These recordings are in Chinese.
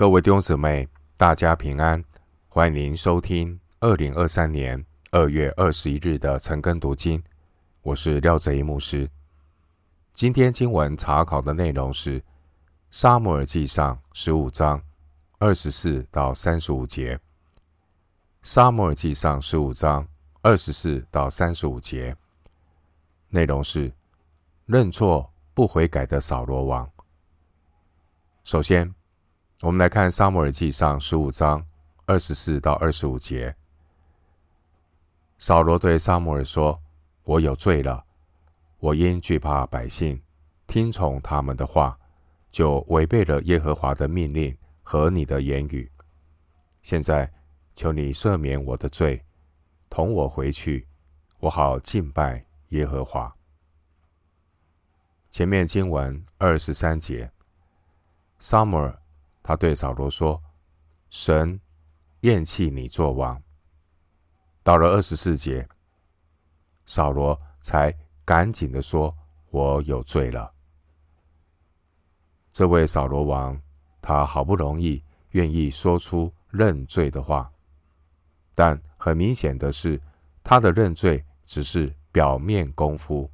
各位弟兄姊妹，大家平安！欢迎收听二零二三年二月二十一日的晨更读经。我是廖哲一牧师。今天经文查考的内容是《撒母耳记上》十五章二十四到三十五节。《撒母耳记上》十五章二十四到三十五节内容是认错不悔改的扫罗王。首先，我们来看《撒母耳记上》十五章二十四到二十五节。扫罗对撒母耳说：“我有罪了，我因惧怕百姓，听从他们的话，就违背了耶和华的命令和你的言语。现在求你赦免我的罪，同我回去，我好敬拜耶和华。”前面经文二十三节，撒母耳。他对扫罗说：“神厌弃你做王。”到了二十四节，扫罗才赶紧的说：“我有罪了。”这位扫罗王，他好不容易愿意说出认罪的话，但很明显的是，他的认罪只是表面功夫，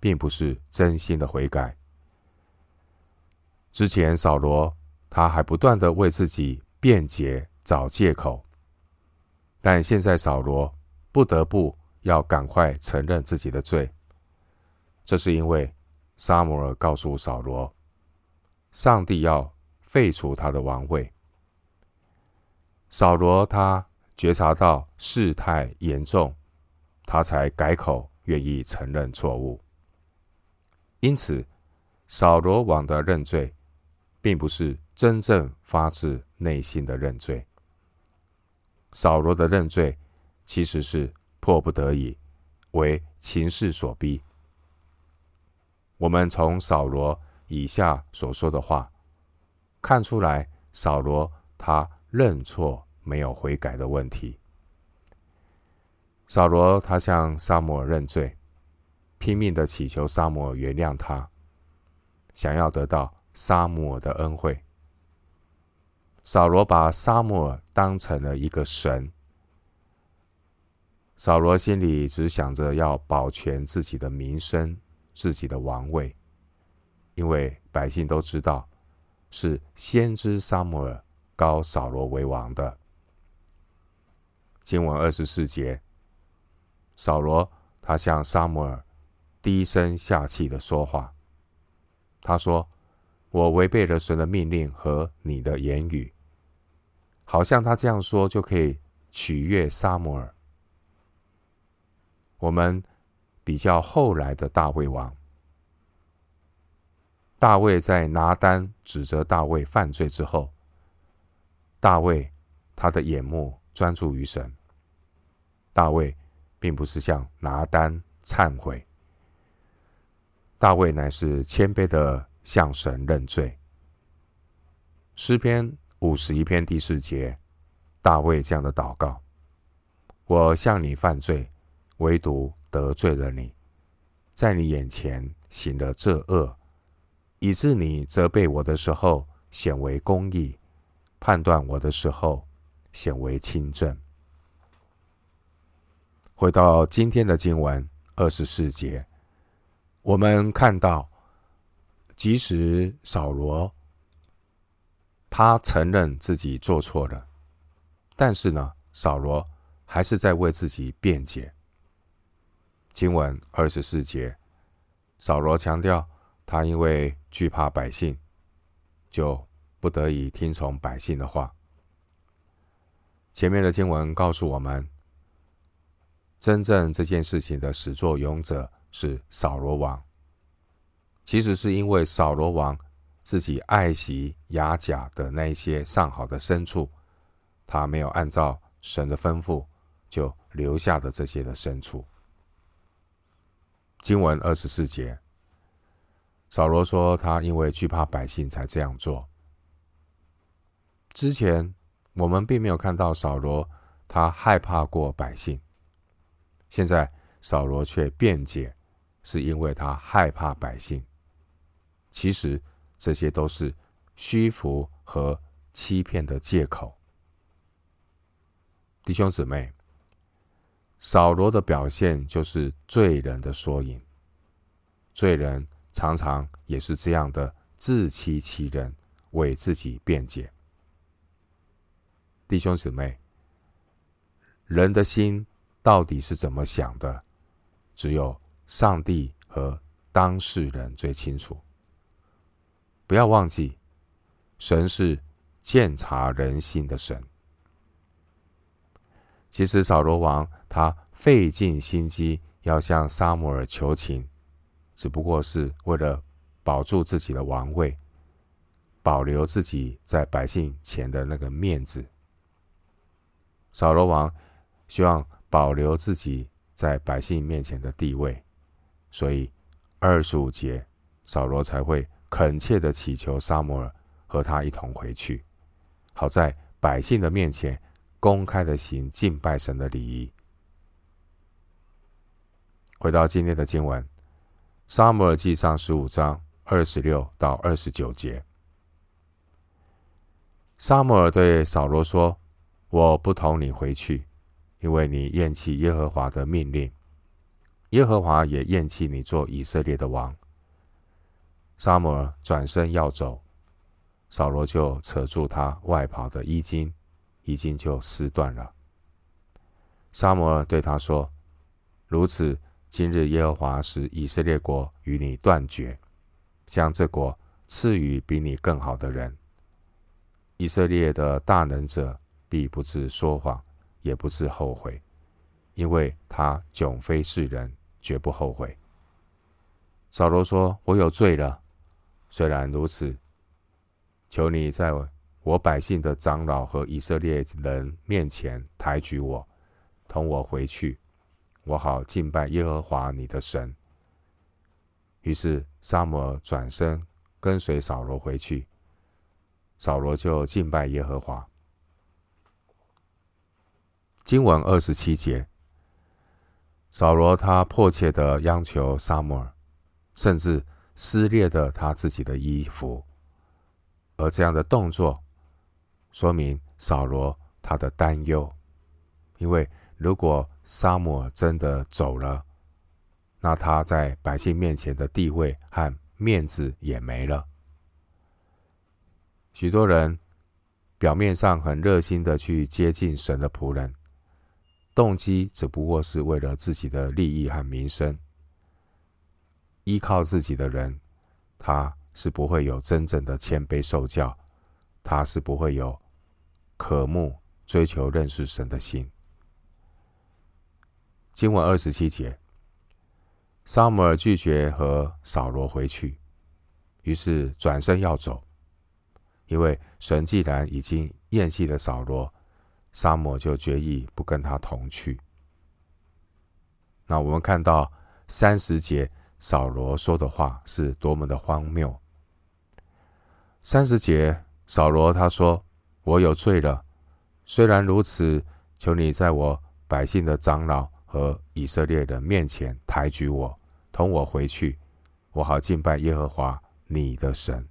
并不是真心的悔改。之前扫罗。他还不断的为自己辩解、找借口，但现在扫罗不得不要赶快承认自己的罪。这是因为撒母耳告诉扫罗，上帝要废除他的王位。扫罗他觉察到事态严重，他才改口，愿意承认错误。因此，扫罗王的认罪，并不是。真正发自内心的认罪，扫罗的认罪其实是迫不得已，为情势所逼。我们从扫罗以下所说的话看出来，扫罗他认错没有悔改的问题。扫罗他向撒母耳认罪，拼命的祈求撒母耳原谅他，想要得到撒母耳的恩惠。扫罗把撒母耳当成了一个神。扫罗心里只想着要保全自己的名声、自己的王位，因为百姓都知道是先知撒母耳膏扫罗为王的。经文二十四节，扫罗他向撒母耳低声下气的说话，他说。我违背了神的命令和你的言语，好像他这样说就可以取悦撒母耳。我们比较后来的大卫王，大卫在拿单指责大卫犯罪之后，大卫他的眼目专注于神。大卫并不是向拿单忏悔，大卫乃是谦卑的。向神认罪。诗篇五十一篇第四节，大卫这样的祷告：“我向你犯罪，唯独得罪了你，在你眼前行了这恶，以致你责备我的时候显为公义，判断我的时候显为清正。”回到今天的经文二十四节，我们看到。即使扫罗他承认自己做错了，但是呢，扫罗还是在为自己辩解。经文二十四节，扫罗强调他因为惧怕百姓，就不得已听从百姓的话。前面的经文告诉我们，真正这件事情的始作俑者是扫罗王。其实是因为扫罗王自己爱惜亚甲的那些上好的牲畜，他没有按照神的吩咐，就留下的这些的牲畜。经文二十四节，扫罗说他因为惧怕百姓才这样做。之前我们并没有看到扫罗他害怕过百姓，现在扫罗却辩解，是因为他害怕百姓。其实这些都是虚浮和欺骗的借口。弟兄姊妹，扫罗的表现就是罪人的缩影。罪人常常也是这样的自欺欺人，为自己辩解。弟兄姊妹，人的心到底是怎么想的？只有上帝和当事人最清楚。不要忘记，神是鉴察人心的神。其实扫罗王他费尽心机要向撒母耳求情，只不过是为了保住自己的王位，保留自己在百姓前的那个面子。扫罗王希望保留自己在百姓面前的地位，所以二十五节扫罗才会恳切的祈求沙摩尔和他一同回去，好在百姓的面前公开的行敬拜神的礼仪。回到今天的经文，《沙摩尔记上》十五章二十六到二十九节，沙摩尔对扫罗说。我不同你回去，因为你厌弃耶和华的命令，耶和华也厌弃你做以色列的王。撒母耳转身要走，扫罗就扯住他外袍的衣襟，衣襟就撕断了。撒母耳对他说：“如此，今日耶和华使以色列国与你断绝，将这国赐予比你更好的人。以色列的大能者。”必不致说谎，也不致后悔，因为他迥非世人，绝不后悔。扫罗说：“我有罪了。虽然如此，求你在我百姓的长老和以色列人面前抬举我，同我回去，我好敬拜耶和华你的神。”于是撒母耳转身跟随扫罗回去，扫罗就敬拜耶和华。经文二十七节，扫罗他迫切的央求撒母耳，甚至撕裂的他自己的衣服，而这样的动作说明扫罗他的担忧，因为如果撒母耳真的走了，那他在百姓面前的地位和面子也没了。许多人表面上很热心的去接近神的仆人。动机只不过是为了自己的利益和名声。依靠自己的人，他是不会有真正的谦卑受教，他是不会有渴慕追求认识神的心。经文二十七节，萨姆尔拒绝和扫罗回去，于是转身要走，因为神既然已经厌弃了扫罗。萨姆就决意不跟他同去。那我们看到三十节扫罗说的话是多么的荒谬。三十节扫罗他说：“我有罪了，虽然如此，求你在我百姓的长老和以色列人面前抬举我，同我回去，我好敬拜耶和华你的神。”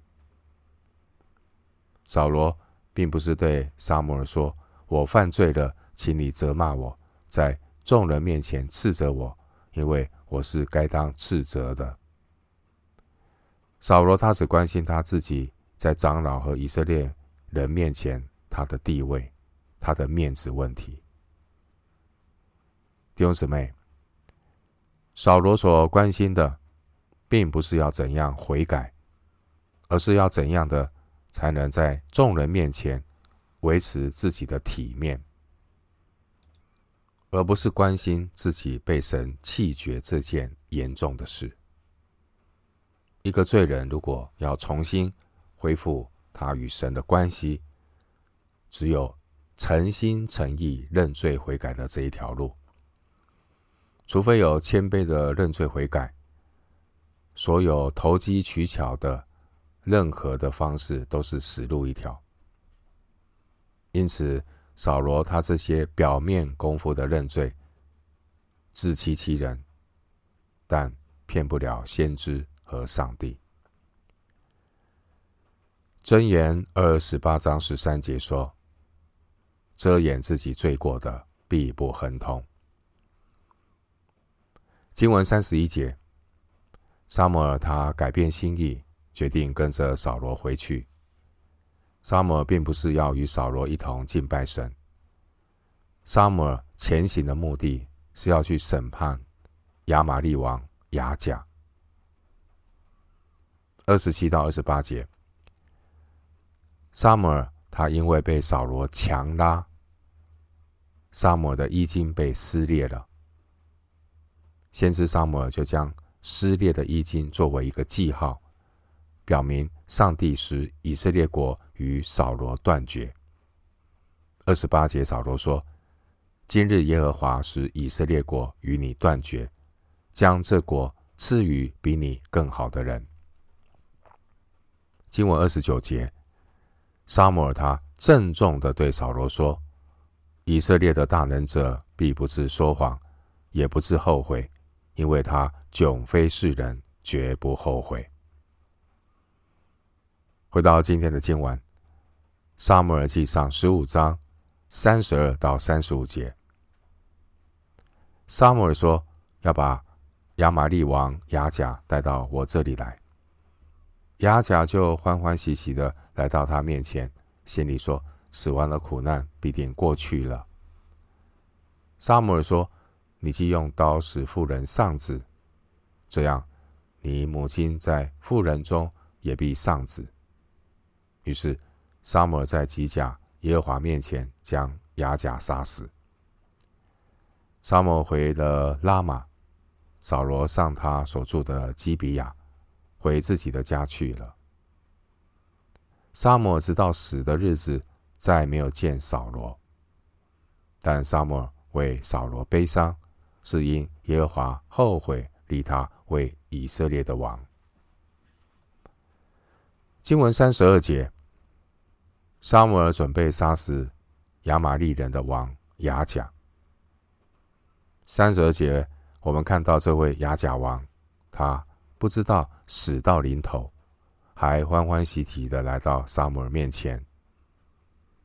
扫罗并不是对撒母耳说。我犯罪了，请你责骂我，在众人面前斥责我，因为我是该当斥责的。扫罗他只关心他自己在长老和以色列人面前他的地位、他的面子问题。弟兄姊妹，扫罗所关心的，并不是要怎样悔改，而是要怎样的才能在众人面前。维持自己的体面，而不是关心自己被神弃绝这件严重的事。一个罪人如果要重新恢复他与神的关系，只有诚心诚意认罪悔改的这一条路。除非有谦卑的认罪悔改，所有投机取巧的任何的方式都是死路一条。因此，扫罗他这些表面功夫的认罪，自欺欺人，但骗不了先知和上帝。箴言二十八章十三节说：“遮掩自己罪过的，必不亨通。”经文三十一节，撒母耳他改变心意，决定跟着扫罗回去。撒母耳并不是要与扫罗一同敬拜神。撒母耳前行的目的是要去审判亚玛利王亚甲。二十七到二十八节，撒母尔他因为被扫罗强拉，撒母耳的衣襟被撕裂了。先知撒母耳就将撕裂的衣襟作为一个记号，表明上帝使以色列国与扫罗断绝。二十八节，扫罗说：“今日耶和华使以色列国与你断绝，将这国赐予比你更好的人。”经文二十九节，沙摩尔他郑重地对扫罗说：“以色列的大能者必不致说谎，也不致后悔。”因为他迥非世人，绝不后悔。回到今天的经文，《撒母耳记上》十五章三十二到三十五节，撒母耳说：“要把亚玛利王亚甲带到我这里来。”亚甲就欢欢喜喜的来到他面前，心里说：“死亡的苦难必定过去了。”撒母耳说。你既用刀使妇人丧子，这样，你母亲在妇人中也必丧子。于是，撒母耳在吉甲耶和华面前将亚甲杀死。沙摩回了拉玛，扫罗上他所住的基比亚，回自己的家去了。撒母耳直到死的日子，再没有见扫罗。但撒母耳为扫罗悲伤。是因耶和华后悔立他为以色列的王。经文三十二节，撒母耳准备杀死亚玛力人的王亚甲。三十二节，我们看到这位亚甲王，他不知道死到临头，还欢欢喜喜的来到撒母耳面前。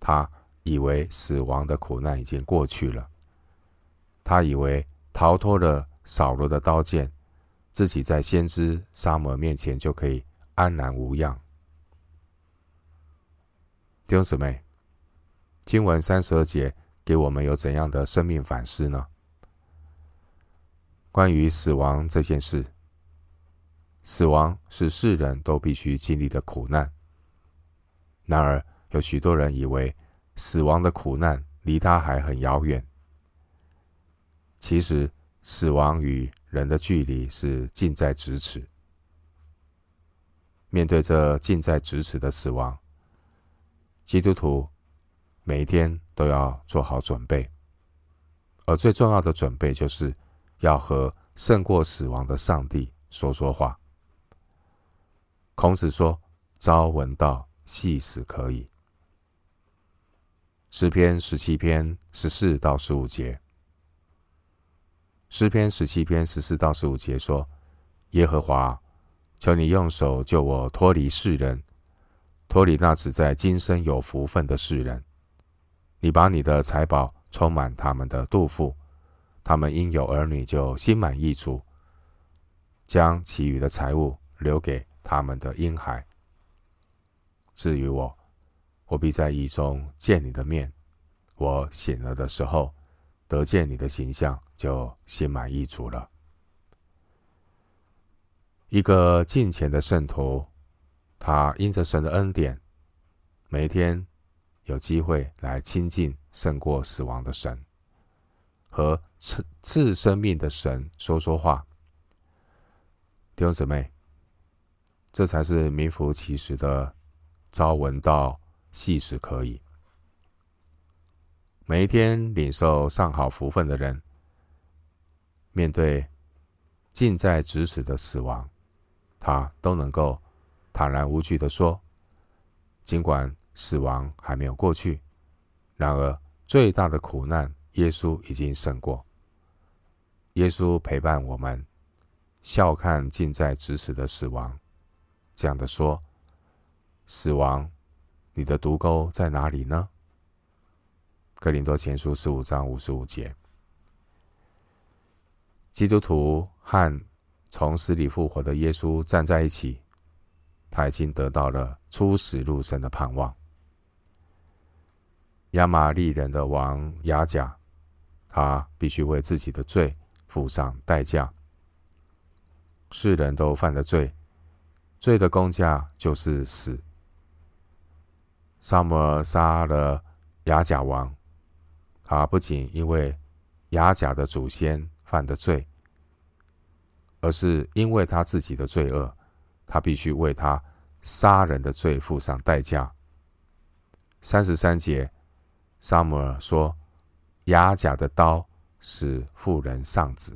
他以为死亡的苦难已经过去了，他以为。逃脱了扫罗的刀剑，自己在先知撒母耳面前就可以安然无恙。弟兄姊妹，经文三十二节给我们有怎样的生命反思呢？关于死亡这件事，死亡是世人都必须经历的苦难。然而，有许多人以为死亡的苦难离他还很遥远。其实，死亡与人的距离是近在咫尺。面对这近在咫尺的死亡，基督徒每一天都要做好准备，而最重要的准备就是要和胜过死亡的上帝说说话。孔子说：“朝闻道，夕死可矣。”诗篇十七篇十四到十五节。诗篇十七篇十四到十五节说：“耶和华，求你用手救我脱离世人，脱离那只在今生有福分的世人。你把你的财宝充满他们的肚腹，他们因有儿女就心满意足，将其余的财物留给他们的婴孩。至于我，我必在义中见你的面。我醒了的时候，得见你的形象。”就心满意足了。一个敬虔的圣徒，他因着神的恩典，每一天有机会来亲近胜过死亡的神，和赐赐生命的神说说话。弟兄姊妹，这才是名副其实的朝闻道，夕死可矣。每一天领受上好福分的人。面对近在咫尺的死亡，他都能够坦然无惧地说：“尽管死亡还没有过去，然而最大的苦难，耶稣已经胜过。耶稣陪伴我们，笑看近在咫尺的死亡。这样的说，死亡，你的毒钩在哪里呢？格林多前书十五章五十五节。基督徒和从死里复活的耶稣站在一起，他已经得到了出死入生的盼望。亚玛力人的王亚甲，他必须为自己的罪付上代价。世人都犯了罪，罪的工价就是死。撒母耳杀了亚甲王，他不仅因为亚甲的祖先。犯的罪，而是因为他自己的罪恶，他必须为他杀人的罪付上代价。三十三节，撒母耳说：“亚甲的刀使妇人丧子。”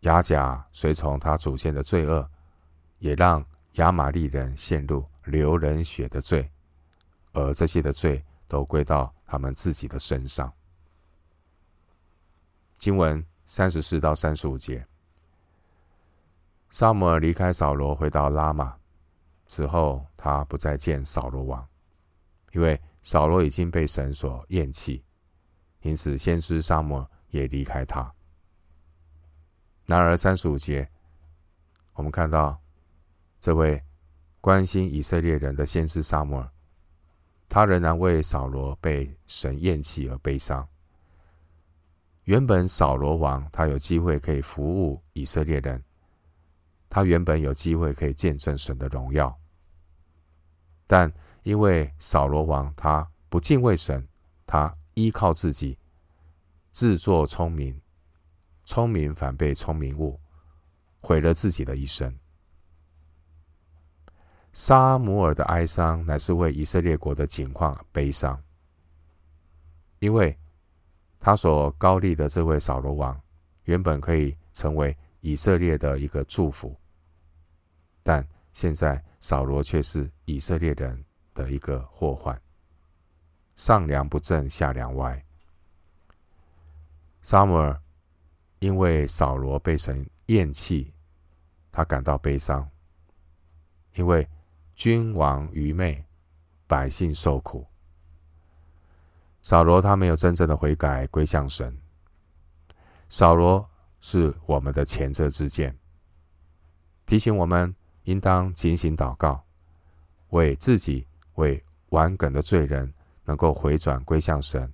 亚甲随从他祖先的罪恶，也让亚玛力人陷入流人血的罪，而这些的罪都归到他们自己的身上。经文三十四到三十五节，撒母耳离开扫罗，回到拉玛。此后，他不再见扫罗王，因为扫罗已经被神所厌弃，因此先知撒母耳也离开他。然而，三十五节，我们看到这位关心以色列人的先知撒母耳，他仍然为扫罗被神厌弃而悲伤。原本扫罗王他有机会可以服务以色列人，他原本有机会可以见证神的荣耀，但因为扫罗王他不敬畏神，他依靠自己，自作聪明，聪明反被聪明误，毁了自己的一生。撒母耳的哀伤乃是为以色列国的景况悲伤，因为。他所高立的这位扫罗王，原本可以成为以色列的一个祝福，但现在扫罗却是以色列人的一个祸患。上梁不正下梁歪。撒母耳因为扫罗被神厌弃，他感到悲伤，因为君王愚昧，百姓受苦。扫罗他没有真正的悔改归向神。扫罗是我们的前车之鉴，提醒我们应当警醒祷告，为自己、为顽梗的罪人能够回转归向神，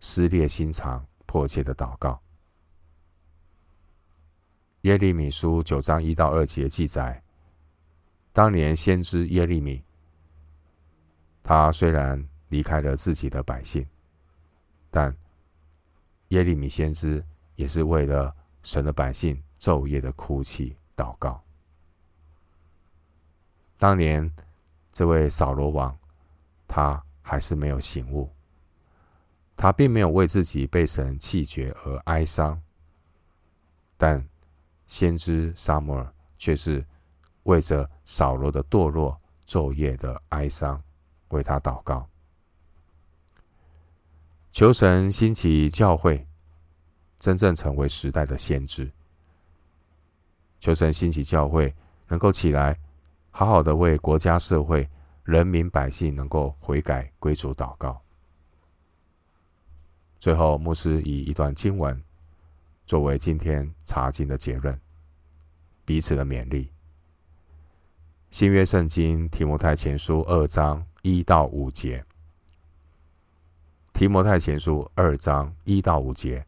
撕裂心肠，迫切的祷告。耶利米书九章一到二节记载，当年先知耶利米，他虽然离开了自己的百姓。但耶利米先知也是为了神的百姓昼夜的哭泣祷告。当年这位扫罗王，他还是没有醒悟，他并没有为自己被神弃绝而哀伤，但先知撒母耳却是为着扫罗的堕落昼夜的哀伤，为他祷告。求神兴起教会，真正成为时代的先知。求神兴起教会，能够起来，好好的为国家、社会、人民、百姓能够悔改归主祷告。最后，牧师以一段经文作为今天查经的结论，彼此的勉励。新约圣经提摩太前书二章一到五节。提摩太前书二章一到五节，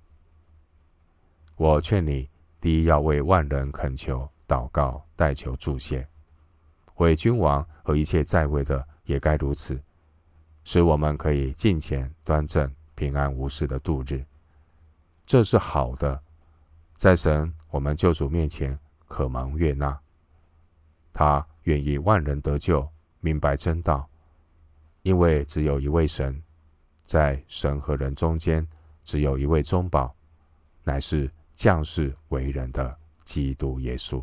我劝你，第一要为万人恳求、祷告、代求祝谢；为君王和一切在位的也该如此，使我们可以敬虔端正、平安无事的度日。这是好的，在神我们救主面前可蒙悦纳。他愿意万人得救，明白真道，因为只有一位神。在神和人中间，只有一位中保，乃是降世为人的基督耶稣。